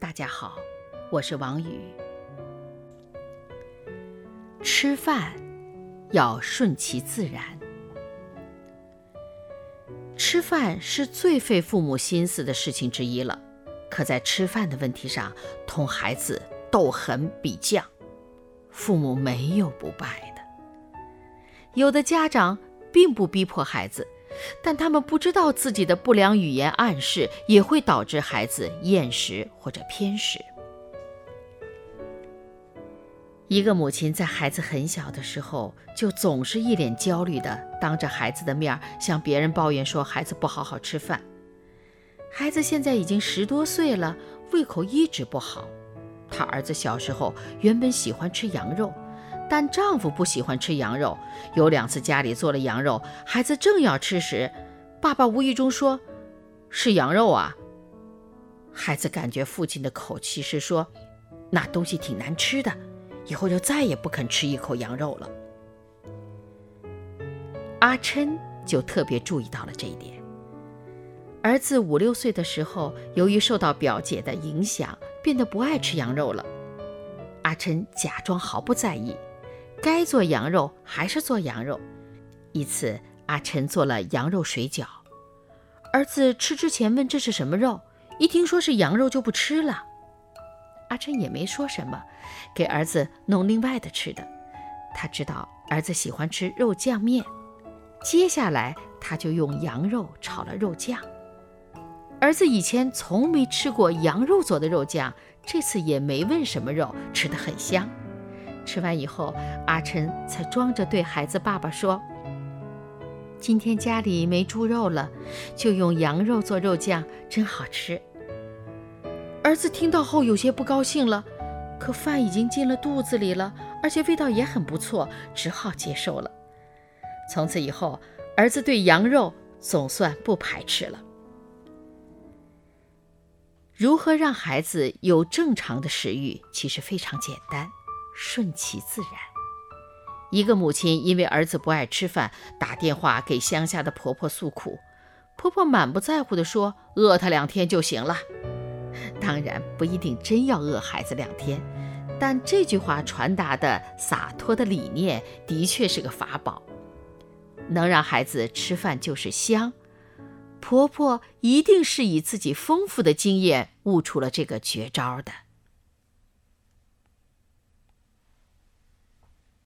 大家好，我是王宇。吃饭要顺其自然。吃饭是最费父母心思的事情之一了，可在吃饭的问题上同孩子斗狠比犟。父母没有不败的。有的家长并不逼迫孩子，但他们不知道自己的不良语言暗示也会导致孩子厌食或者偏食。一个母亲在孩子很小的时候，就总是一脸焦虑的当着孩子的面向别人抱怨说孩子不好好吃饭。孩子现在已经十多岁了，胃口一直不好。他儿子小时候原本喜欢吃羊肉，但丈夫不喜欢吃羊肉。有两次家里做了羊肉，孩子正要吃时，爸爸无意中说：“是羊肉啊。”孩子感觉父亲的口气是说：“那东西挺难吃的，以后就再也不肯吃一口羊肉了。”阿琛就特别注意到了这一点。儿子五六岁的时候，由于受到表姐的影响。变得不爱吃羊肉了，阿琛假装毫不在意，该做羊肉还是做羊肉。一次，阿晨做了羊肉水饺，儿子吃之前问这是什么肉，一听说是羊肉就不吃了。阿晨也没说什么，给儿子弄另外的吃的。他知道儿子喜欢吃肉酱面，接下来他就用羊肉炒了肉酱。儿子以前从没吃过羊肉做的肉酱，这次也没问什么肉，吃得很香。吃完以后，阿琛才装着对孩子爸爸说：“今天家里没猪肉了，就用羊肉做肉酱，真好吃。”儿子听到后有些不高兴了，可饭已经进了肚子里了，而且味道也很不错，只好接受了。从此以后，儿子对羊肉总算不排斥了。如何让孩子有正常的食欲？其实非常简单，顺其自然。一个母亲因为儿子不爱吃饭，打电话给乡下的婆婆诉苦，婆婆满不在乎地说：“饿他两天就行了。”当然不一定真要饿孩子两天，但这句话传达的洒脱的理念的确是个法宝，能让孩子吃饭就是香。婆婆一定是以自己丰富的经验悟出了这个绝招的。